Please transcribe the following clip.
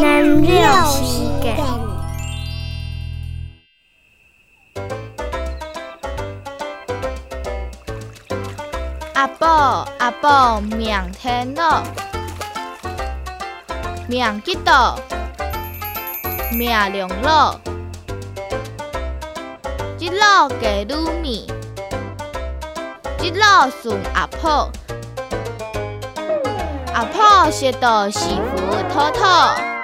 六十个。阿宝阿宝，明天咯，明几多？明两咯，一路加卤面，一路顺阿婆。阿婆食到是福，妥妥。